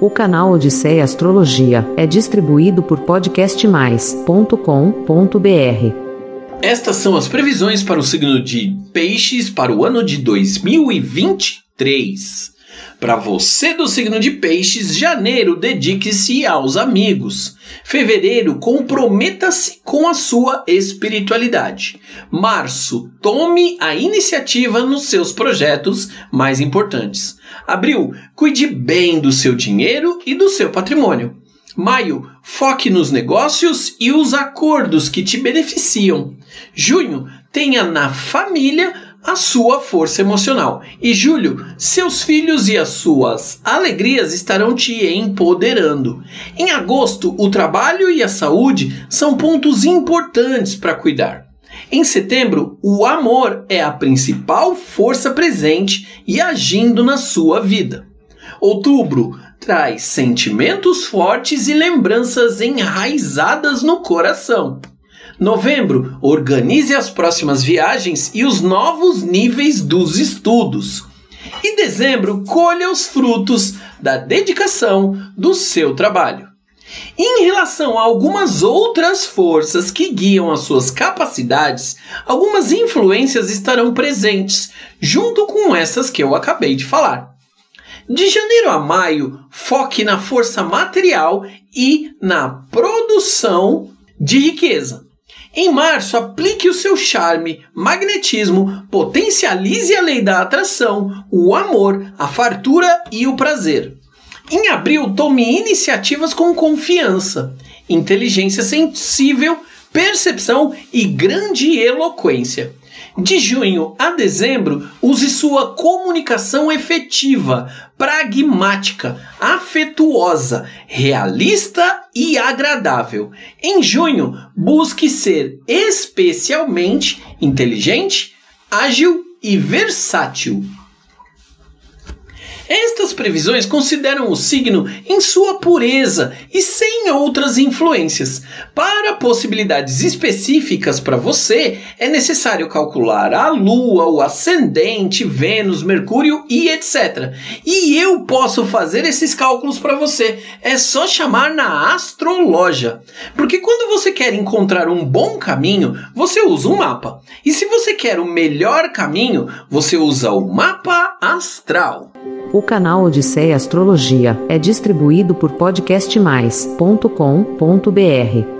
O canal Odisseia Astrologia é distribuído por podcastmais.com.br. Estas são as previsões para o signo de Peixes para o ano de 2023. Para você do signo de Peixes, janeiro dedique-se aos amigos. Fevereiro, comprometa-se com a sua espiritualidade. Março, tome a iniciativa nos seus projetos mais importantes. Abril, cuide bem do seu dinheiro e do seu patrimônio. Maio, foque nos negócios e os acordos que te beneficiam. Junho, tenha na família a sua força emocional. E julho, seus filhos e as suas alegrias estarão te empoderando. Em agosto, o trabalho e a saúde são pontos importantes para cuidar. Em setembro, o amor é a principal força presente e agindo na sua vida. Outubro traz sentimentos fortes e lembranças enraizadas no coração. Novembro, organize as próximas viagens e os novos níveis dos estudos. E dezembro, colha os frutos da dedicação do seu trabalho. Em relação a algumas outras forças que guiam as suas capacidades, algumas influências estarão presentes, junto com essas que eu acabei de falar. De janeiro a maio, foque na força material e na produção de riqueza. Em março, aplique o seu charme, magnetismo, potencialize a lei da atração, o amor, a fartura e o prazer. Em abril, tome iniciativas com confiança, inteligência sensível, percepção e grande eloquência. De junho a dezembro, use sua comunicação efetiva, pragmática, afetuosa, realista e agradável. Em junho, busque ser especialmente inteligente, ágil e versátil. Estas previsões consideram o signo em sua pureza e sem outras influências. Para possibilidades específicas para você, é necessário calcular a Lua, o ascendente, Vênus, Mercúrio e etc. E eu posso fazer esses cálculos para você. É só chamar na astrologia. Porque quando você quer encontrar um bom caminho, você usa um mapa. E se você quer o melhor caminho, você usa o mapa astral. O canal Odisseia Astrologia é distribuído por podcastmais.com.br.